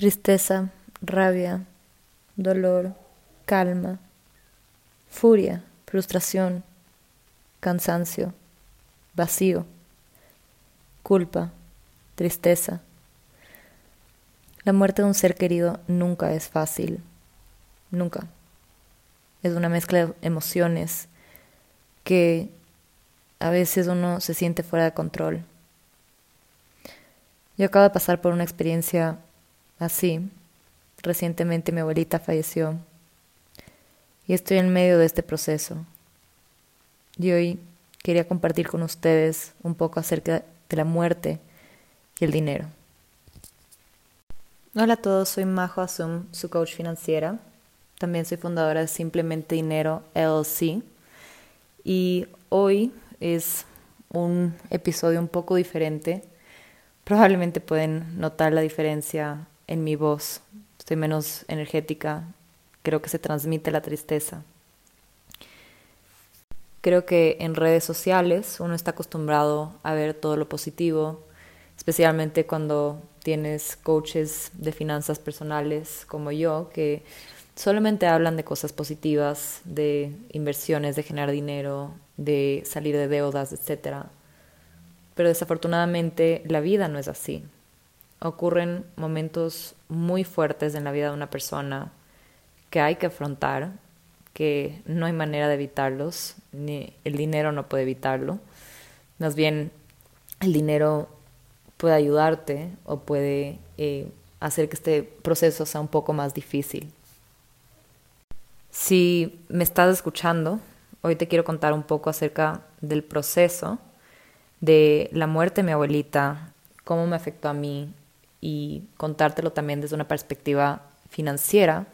tristeza, rabia, dolor, calma, furia, frustración, cansancio, vacío, culpa, tristeza. La muerte de un ser querido nunca es fácil, nunca. Es una mezcla de emociones que a veces uno se siente fuera de control. Yo acabo de pasar por una experiencia así. Recientemente mi abuelita falleció y estoy en medio de este proceso. Y hoy quería compartir con ustedes un poco acerca de la muerte y el dinero. Hola a todos, soy Majo Azum, su coach financiera. También soy fundadora de Simplemente Dinero LLC. Y hoy es un episodio un poco diferente. Probablemente pueden notar la diferencia en mi voz. Estoy menos energética. Creo que se transmite la tristeza. Creo que en redes sociales uno está acostumbrado a ver todo lo positivo, especialmente cuando tienes coaches de finanzas personales como yo, que solamente hablan de cosas positivas, de inversiones, de generar dinero, de salir de deudas, etc. Pero desafortunadamente la vida no es así. Ocurren momentos muy fuertes en la vida de una persona que hay que afrontar que no hay manera de evitarlos, ni el dinero no puede evitarlo. Más bien, el dinero puede ayudarte o puede eh, hacer que este proceso sea un poco más difícil. Si me estás escuchando, hoy te quiero contar un poco acerca del proceso de la muerte de mi abuelita, cómo me afectó a mí y contártelo también desde una perspectiva financiera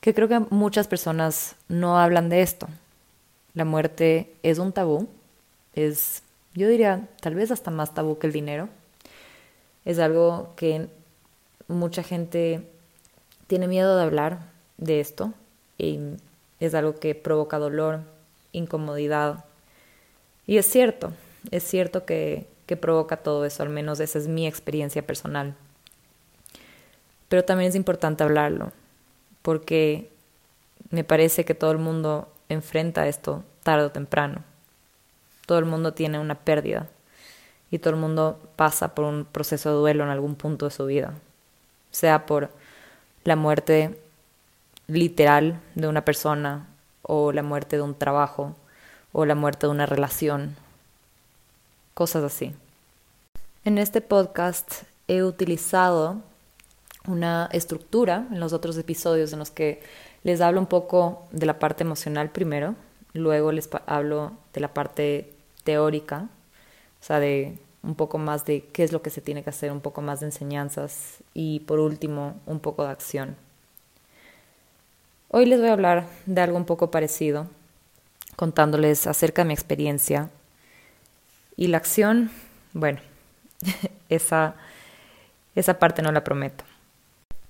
que creo que muchas personas no hablan de esto. La muerte es un tabú, es, yo diría, tal vez hasta más tabú que el dinero. Es algo que mucha gente tiene miedo de hablar de esto y es algo que provoca dolor, incomodidad. Y es cierto, es cierto que, que provoca todo eso, al menos esa es mi experiencia personal. Pero también es importante hablarlo porque me parece que todo el mundo enfrenta esto tarde o temprano. Todo el mundo tiene una pérdida y todo el mundo pasa por un proceso de duelo en algún punto de su vida, sea por la muerte literal de una persona o la muerte de un trabajo o la muerte de una relación, cosas así. En este podcast he utilizado una estructura en los otros episodios en los que les hablo un poco de la parte emocional primero, luego les hablo de la parte teórica, o sea, de un poco más de qué es lo que se tiene que hacer, un poco más de enseñanzas y por último un poco de acción. Hoy les voy a hablar de algo un poco parecido, contándoles acerca de mi experiencia y la acción, bueno, esa, esa parte no la prometo.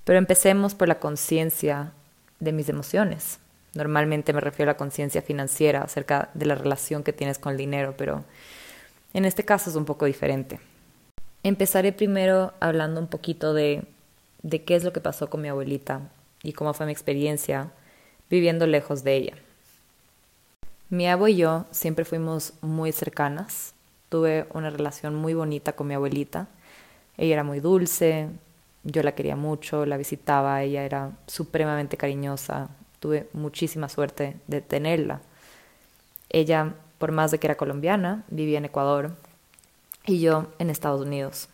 Pero empecemos por la conciencia de mis emociones. Normalmente me refiero a la conciencia financiera acerca de la relación que tienes con el dinero, pero en este caso es un poco diferente. Empezaré primero hablando un poquito de, de qué es lo que pasó con mi abuelita y cómo fue mi experiencia viviendo lejos de ella. Mi abuelo y yo siempre fuimos muy cercanas. Tuve una relación muy bonita con mi abuelita. Ella era muy dulce, yo la quería mucho, la visitaba, ella era supremamente cariñosa, tuve muchísima suerte de tenerla. Ella, por más de que era colombiana, vivía en Ecuador y yo en Estados Unidos.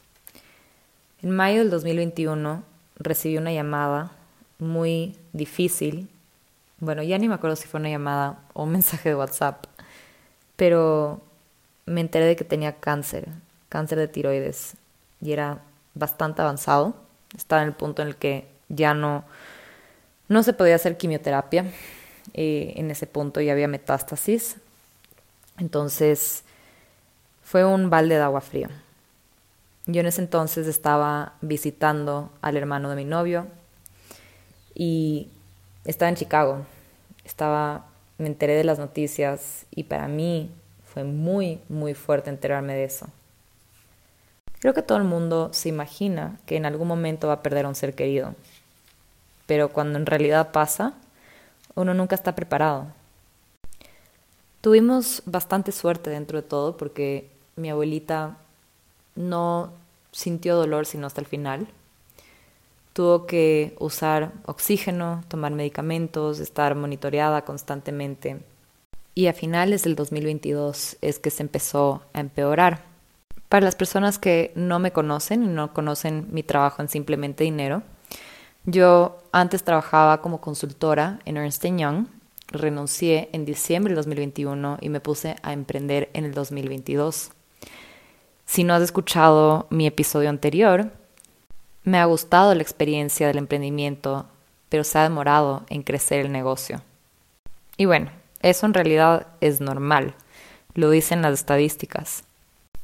En mayo del 2021 recibí una llamada muy difícil. Bueno, ya ni me acuerdo si fue una llamada o un mensaje de WhatsApp, pero me enteré de que tenía cáncer, cáncer de tiroides, y era bastante avanzado estaba en el punto en el que ya no, no se podía hacer quimioterapia. Eh, en ese punto ya había metástasis. Entonces fue un balde de agua fría. Yo en ese entonces estaba visitando al hermano de mi novio y estaba en Chicago. Estaba, me enteré de las noticias y para mí fue muy, muy fuerte enterarme de eso. Creo que todo el mundo se imagina que en algún momento va a perder a un ser querido, pero cuando en realidad pasa, uno nunca está preparado. Tuvimos bastante suerte dentro de todo porque mi abuelita no sintió dolor sino hasta el final. Tuvo que usar oxígeno, tomar medicamentos, estar monitoreada constantemente. Y a finales del 2022 es que se empezó a empeorar. Para las personas que no me conocen y no conocen mi trabajo en Simplemente Dinero, yo antes trabajaba como consultora en Ernst Young renuncié en diciembre del 2021 y me puse a emprender en el 2022. Si no has escuchado mi episodio anterior, me ha gustado la experiencia del emprendimiento, pero se ha demorado en crecer el negocio. Y bueno, eso en realidad es normal, lo dicen las estadísticas.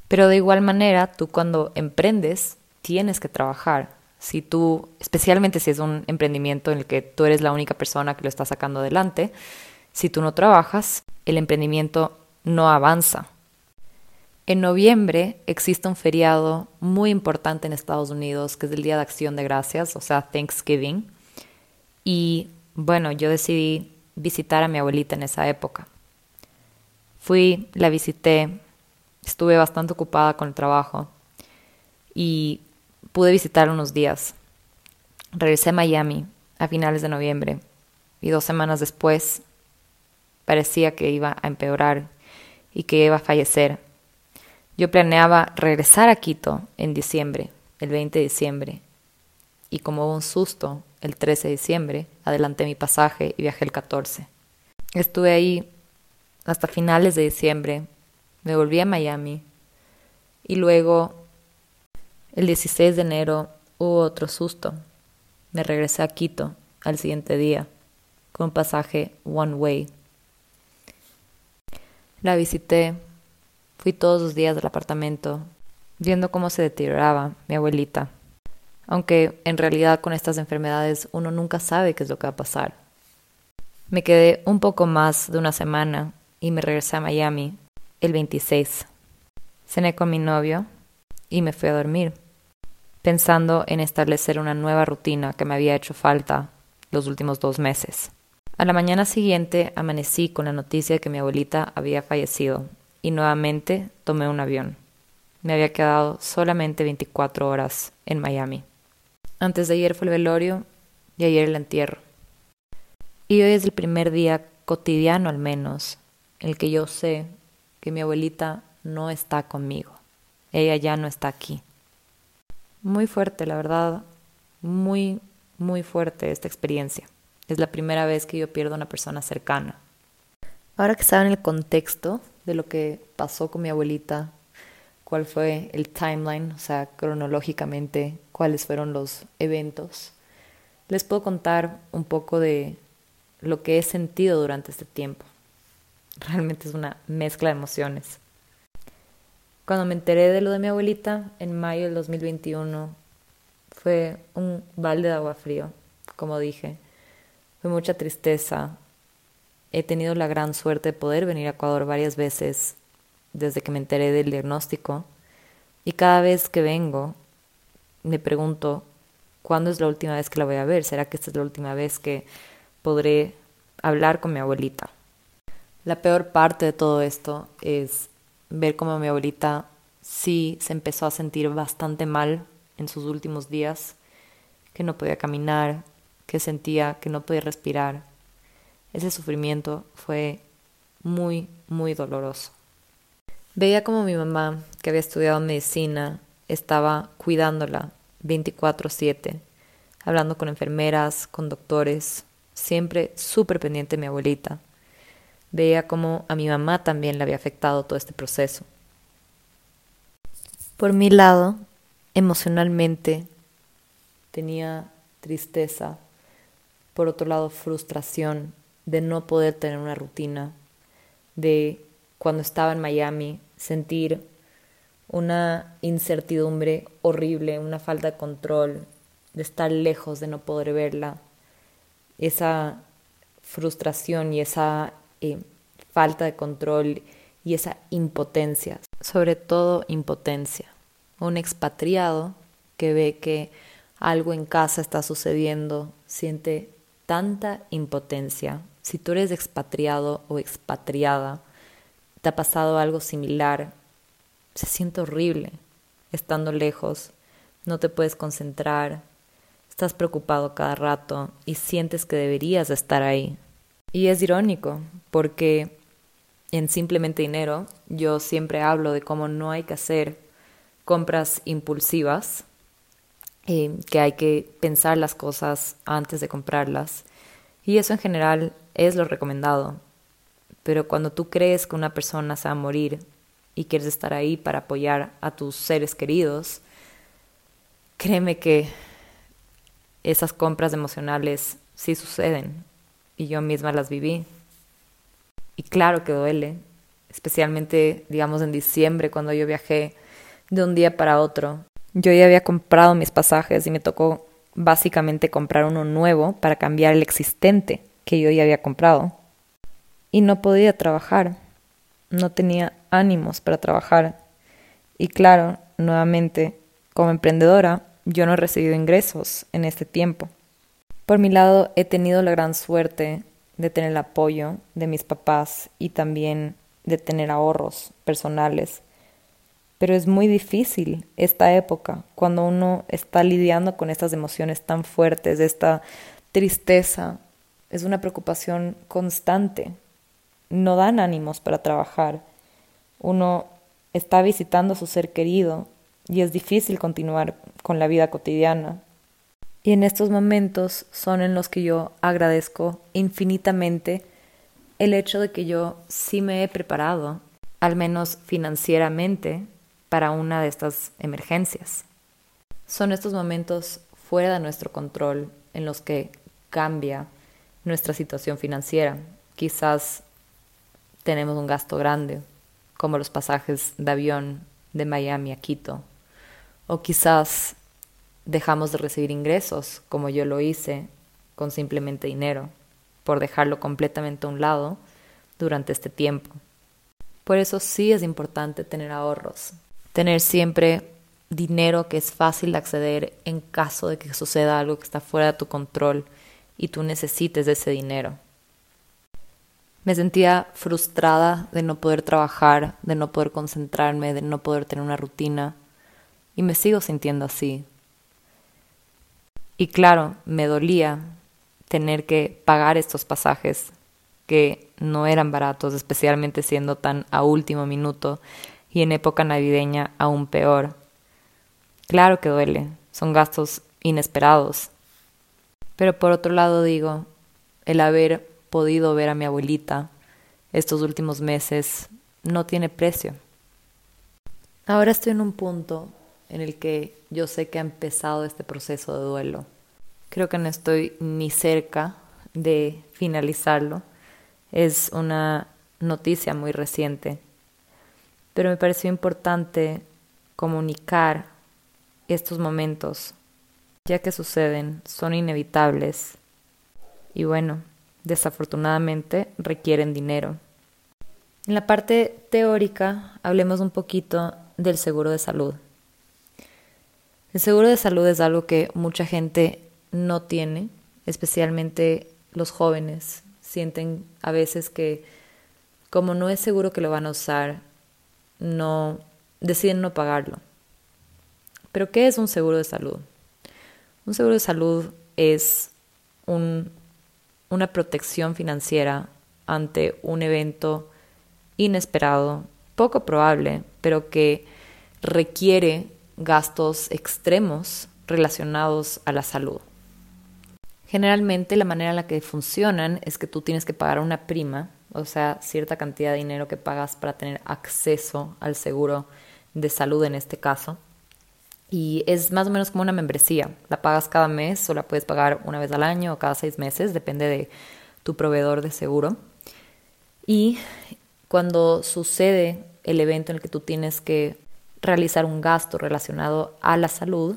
Pero de igual manera, tú cuando emprendes, tienes que trabajar. Si tú, especialmente si es un emprendimiento en el que tú eres la única persona que lo está sacando adelante, si tú no trabajas, el emprendimiento no avanza. En noviembre existe un feriado muy importante en Estados Unidos, que es el Día de Acción de Gracias, o sea, Thanksgiving. Y bueno, yo decidí visitar a mi abuelita en esa época. Fui, la visité, estuve bastante ocupada con el trabajo y pude visitar unos días. Regresé a Miami a finales de noviembre y dos semanas después parecía que iba a empeorar y que iba a fallecer. Yo planeaba regresar a Quito en diciembre, el 20 de diciembre, y como hubo un susto, el 13 de diciembre, adelanté mi pasaje y viajé el 14. Estuve ahí hasta finales de diciembre, me volví a Miami y luego el 16 de enero hubo otro susto. Me regresé a Quito al siguiente día con pasaje one way la visité, fui todos los días del apartamento, viendo cómo se deterioraba mi abuelita. Aunque en realidad con estas enfermedades uno nunca sabe qué es lo que va a pasar. Me quedé un poco más de una semana y me regresé a Miami el 26. Cené con mi novio y me fui a dormir, pensando en establecer una nueva rutina que me había hecho falta los últimos dos meses. A la mañana siguiente amanecí con la noticia de que mi abuelita había fallecido y nuevamente tomé un avión. Me había quedado solamente 24 horas en Miami. Antes de ayer fue el velorio y ayer el entierro. Y hoy es el primer día cotidiano al menos, en el que yo sé que mi abuelita no está conmigo. Ella ya no está aquí. Muy fuerte, la verdad, muy, muy fuerte esta experiencia. Es la primera vez que yo pierdo a una persona cercana. Ahora que saben el contexto de lo que pasó con mi abuelita, cuál fue el timeline, o sea, cronológicamente, cuáles fueron los eventos, les puedo contar un poco de lo que he sentido durante este tiempo. Realmente es una mezcla de emociones. Cuando me enteré de lo de mi abuelita en mayo del 2021, fue un balde de agua frío, como dije. Fue mucha tristeza. He tenido la gran suerte de poder venir a Ecuador varias veces desde que me enteré del diagnóstico y cada vez que vengo me pregunto cuándo es la última vez que la voy a ver. ¿Será que esta es la última vez que podré hablar con mi abuelita? La peor parte de todo esto es ver cómo mi abuelita sí se empezó a sentir bastante mal en sus últimos días, que no podía caminar, que sentía que no podía respirar. Ese sufrimiento fue muy, muy doloroso. Veía como mi mamá, que había estudiado medicina, estaba cuidándola 24/7, hablando con enfermeras, con doctores, siempre súper pendiente de mi abuelita. Veía como a mi mamá también le había afectado todo este proceso. Por mi lado, emocionalmente, tenía tristeza, por otro lado frustración de no poder tener una rutina, de cuando estaba en Miami sentir una incertidumbre horrible, una falta de control, de estar lejos, de no poder verla, esa frustración y esa eh, falta de control y esa impotencia, sobre todo impotencia. un expatriado que ve que algo en casa está sucediendo, siente tanta impotencia. Si tú eres expatriado o expatriada, te ha pasado algo similar, se siente horrible estando lejos, no te puedes concentrar, estás preocupado cada rato y sientes que deberías estar ahí. Y es irónico, porque en Simplemente Dinero yo siempre hablo de cómo no hay que hacer compras impulsivas, que hay que pensar las cosas antes de comprarlas. Y eso en general es lo recomendado. Pero cuando tú crees que una persona se va a morir y quieres estar ahí para apoyar a tus seres queridos, créeme que esas compras emocionales sí suceden y yo misma las viví. Y claro que duele, especialmente digamos en diciembre cuando yo viajé de un día para otro. Yo ya había comprado mis pasajes y me tocó básicamente comprar uno nuevo para cambiar el existente que yo ya había comprado. Y no podía trabajar, no tenía ánimos para trabajar. Y claro, nuevamente, como emprendedora, yo no he recibido ingresos en este tiempo. Por mi lado, he tenido la gran suerte de tener el apoyo de mis papás y también de tener ahorros personales pero es muy difícil esta época, cuando uno está lidiando con estas emociones tan fuertes, esta tristeza, es una preocupación constante. No dan ánimos para trabajar. Uno está visitando a su ser querido y es difícil continuar con la vida cotidiana. Y en estos momentos son en los que yo agradezco infinitamente el hecho de que yo sí me he preparado, al menos financieramente, para una de estas emergencias. Son estos momentos fuera de nuestro control en los que cambia nuestra situación financiera. Quizás tenemos un gasto grande, como los pasajes de avión de Miami a Quito, o quizás dejamos de recibir ingresos, como yo lo hice, con simplemente dinero, por dejarlo completamente a un lado durante este tiempo. Por eso sí es importante tener ahorros, tener siempre dinero que es fácil de acceder en caso de que suceda algo que está fuera de tu control y tú necesites de ese dinero. Me sentía frustrada de no poder trabajar, de no poder concentrarme, de no poder tener una rutina y me sigo sintiendo así. Y claro, me dolía tener que pagar estos pasajes que no eran baratos, especialmente siendo tan a último minuto y en época navideña aún peor. Claro que duele, son gastos inesperados. Pero por otro lado digo, el haber podido ver a mi abuelita estos últimos meses no tiene precio. Ahora estoy en un punto en el que yo sé que ha empezado este proceso de duelo. Creo que no estoy ni cerca de finalizarlo. Es una noticia muy reciente pero me pareció importante comunicar estos momentos, ya que suceden, son inevitables y bueno, desafortunadamente requieren dinero. En la parte teórica hablemos un poquito del seguro de salud. El seguro de salud es algo que mucha gente no tiene, especialmente los jóvenes. Sienten a veces que como no es seguro que lo van a usar, no deciden no pagarlo. Pero ¿qué es un seguro de salud? Un seguro de salud es una protección financiera ante un evento inesperado, poco probable, pero que requiere gastos extremos relacionados a la salud. Generalmente la manera en la que funcionan es que tú tienes que pagar una prima o sea, cierta cantidad de dinero que pagas para tener acceso al seguro de salud en este caso. Y es más o menos como una membresía. La pagas cada mes o la puedes pagar una vez al año o cada seis meses, depende de tu proveedor de seguro. Y cuando sucede el evento en el que tú tienes que realizar un gasto relacionado a la salud,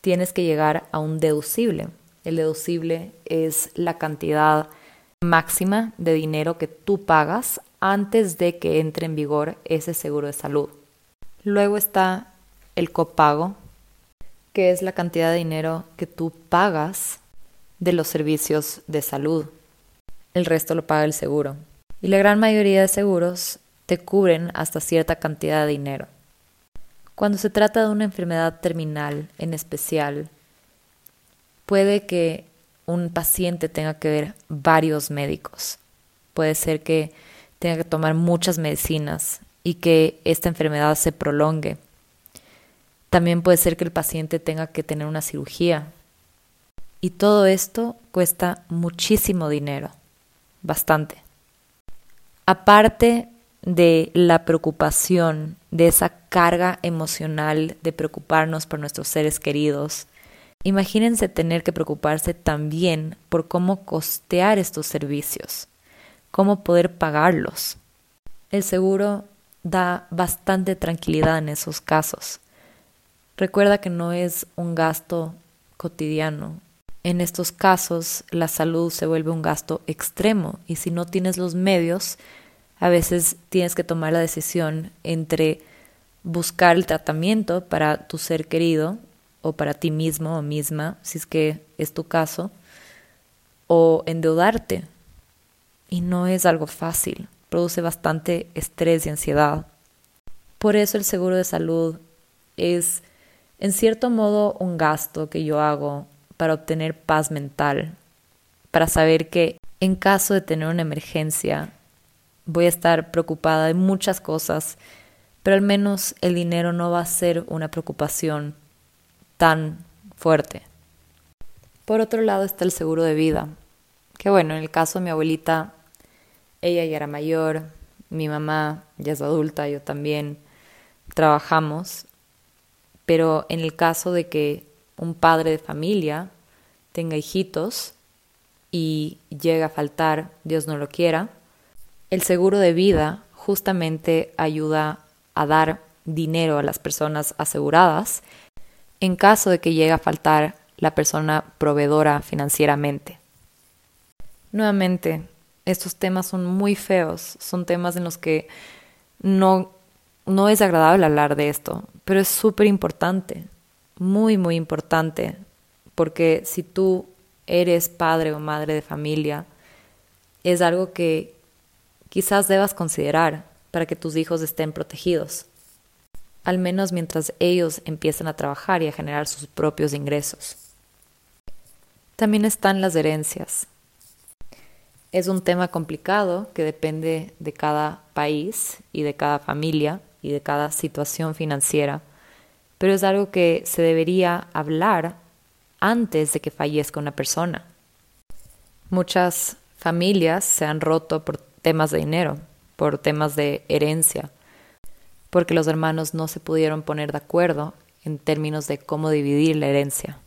tienes que llegar a un deducible. El deducible es la cantidad máxima de dinero que tú pagas antes de que entre en vigor ese seguro de salud. Luego está el copago, que es la cantidad de dinero que tú pagas de los servicios de salud. El resto lo paga el seguro. Y la gran mayoría de seguros te cubren hasta cierta cantidad de dinero. Cuando se trata de una enfermedad terminal en especial, puede que un paciente tenga que ver varios médicos. Puede ser que tenga que tomar muchas medicinas y que esta enfermedad se prolongue. También puede ser que el paciente tenga que tener una cirugía. Y todo esto cuesta muchísimo dinero, bastante. Aparte de la preocupación, de esa carga emocional de preocuparnos por nuestros seres queridos, imagínense tener que preocuparse también por cómo costear estos servicios, cómo poder pagarlos. El seguro da bastante tranquilidad en esos casos. Recuerda que no es un gasto cotidiano. En estos casos la salud se vuelve un gasto extremo y si no tienes los medios, a veces tienes que tomar la decisión entre buscar el tratamiento para tu ser querido o para ti mismo o misma, si es que es tu caso, o endeudarte. Y no es algo fácil, produce bastante estrés y ansiedad. Por eso el seguro de salud es, en cierto modo, un gasto que yo hago para obtener paz mental, para saber que en caso de tener una emergencia voy a estar preocupada de muchas cosas, pero al menos el dinero no va a ser una preocupación tan fuerte. Por otro lado está el seguro de vida, que bueno, en el caso de mi abuelita, ella ya era mayor, mi mamá ya es adulta, yo también trabajamos, pero en el caso de que un padre de familia tenga hijitos y llega a faltar, Dios no lo quiera, el seguro de vida justamente ayuda a dar dinero a las personas aseguradas en caso de que llegue a faltar la persona proveedora financieramente. Nuevamente, estos temas son muy feos, son temas en los que no, no es agradable hablar de esto, pero es súper importante, muy, muy importante, porque si tú eres padre o madre de familia, es algo que quizás debas considerar para que tus hijos estén protegidos, al menos mientras ellos empiezan a trabajar y a generar sus propios ingresos. También están las herencias. Es un tema complicado que depende de cada país y de cada familia y de cada situación financiera, pero es algo que se debería hablar antes de que fallezca una persona. Muchas familias se han roto por temas de dinero, por temas de herencia, porque los hermanos no se pudieron poner de acuerdo en términos de cómo dividir la herencia.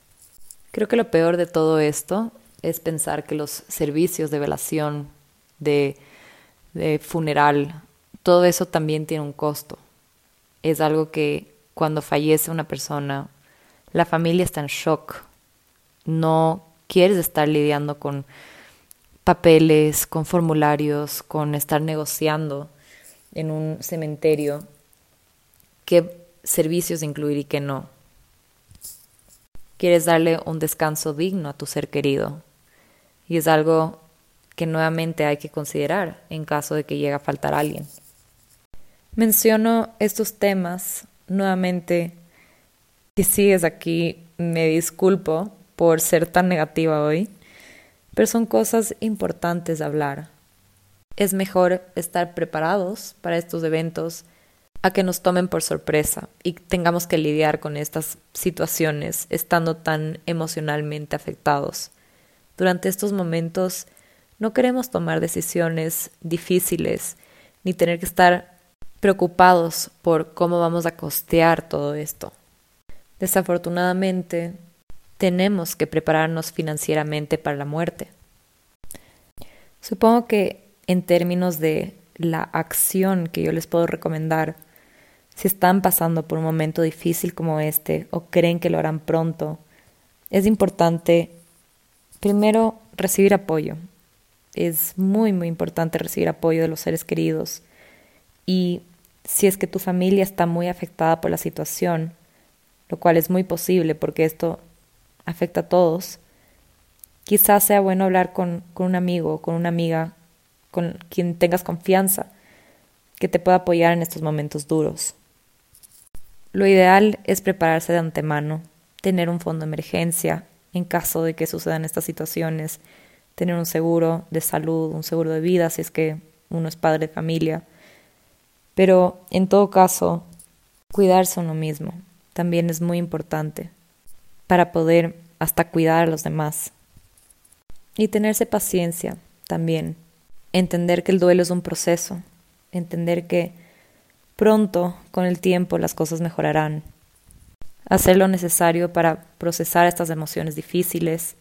Creo que lo peor de todo esto es pensar que los servicios de velación, de, de funeral, todo eso también tiene un costo. Es algo que cuando fallece una persona, la familia está en shock. No quieres estar lidiando con papeles, con formularios, con estar negociando en un cementerio qué servicios incluir y qué no. Quieres darle un descanso digno a tu ser querido y es algo que nuevamente hay que considerar en caso de que llegue a faltar alguien. Menciono estos temas nuevamente. Si sigues aquí, me disculpo por ser tan negativa hoy pero son cosas importantes de hablar. Es mejor estar preparados para estos eventos a que nos tomen por sorpresa y tengamos que lidiar con estas situaciones estando tan emocionalmente afectados. Durante estos momentos no queremos tomar decisiones difíciles ni tener que estar preocupados por cómo vamos a costear todo esto. Desafortunadamente, tenemos que prepararnos financieramente para la muerte. Supongo que en términos de la acción que yo les puedo recomendar, si están pasando por un momento difícil como este o creen que lo harán pronto, es importante primero recibir apoyo. Es muy, muy importante recibir apoyo de los seres queridos. Y si es que tu familia está muy afectada por la situación, lo cual es muy posible porque esto afecta a todos, quizás sea bueno hablar con, con un amigo, con una amiga, con quien tengas confianza, que te pueda apoyar en estos momentos duros. Lo ideal es prepararse de antemano, tener un fondo de emergencia en caso de que sucedan estas situaciones, tener un seguro de salud, un seguro de vida si es que uno es padre de familia. Pero en todo caso, cuidarse uno mismo también es muy importante para poder hasta cuidar a los demás. Y tenerse paciencia también. Entender que el duelo es un proceso. Entender que pronto, con el tiempo, las cosas mejorarán. Hacer lo necesario para procesar estas emociones difíciles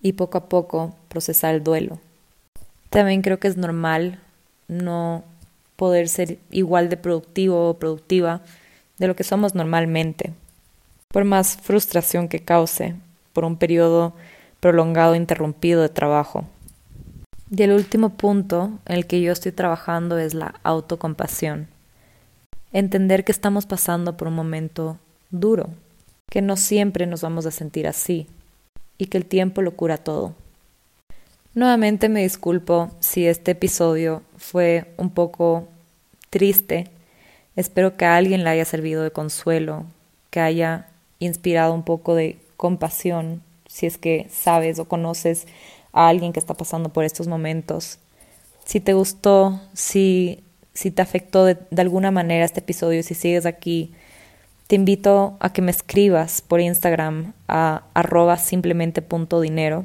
y poco a poco procesar el duelo. También creo que es normal no poder ser igual de productivo o productiva de lo que somos normalmente, por más frustración que cause por un periodo prolongado interrumpido de trabajo. Y el último punto en el que yo estoy trabajando es la autocompasión. Entender que estamos pasando por un momento duro, que no siempre nos vamos a sentir así y que el tiempo lo cura todo. Nuevamente me disculpo si este episodio fue un poco triste. Espero que a alguien le haya servido de consuelo, que haya inspirado un poco de compasión, si es que sabes o conoces a alguien que está pasando por estos momentos. Si te gustó, si, si te afectó de, alguna manera este episodio, si sigues aquí, te invito a que me escribas por Instagram a arroba simplemente punto dinero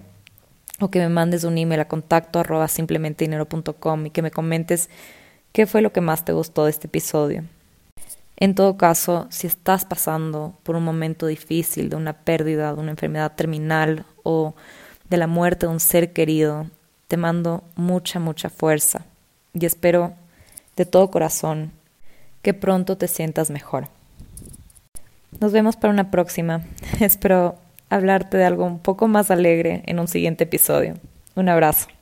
o que me mandes un email a contacto arroba simplemente y que me comentes qué fue lo que más te gustó de este episodio. En todo caso, si estás pasando por un momento difícil de una pérdida, de una enfermedad terminal o de la muerte de un ser querido, te mando mucha, mucha fuerza y espero de todo corazón que pronto te sientas mejor. Nos vemos para una próxima. espero hablarte de algo un poco más alegre en un siguiente episodio. Un abrazo.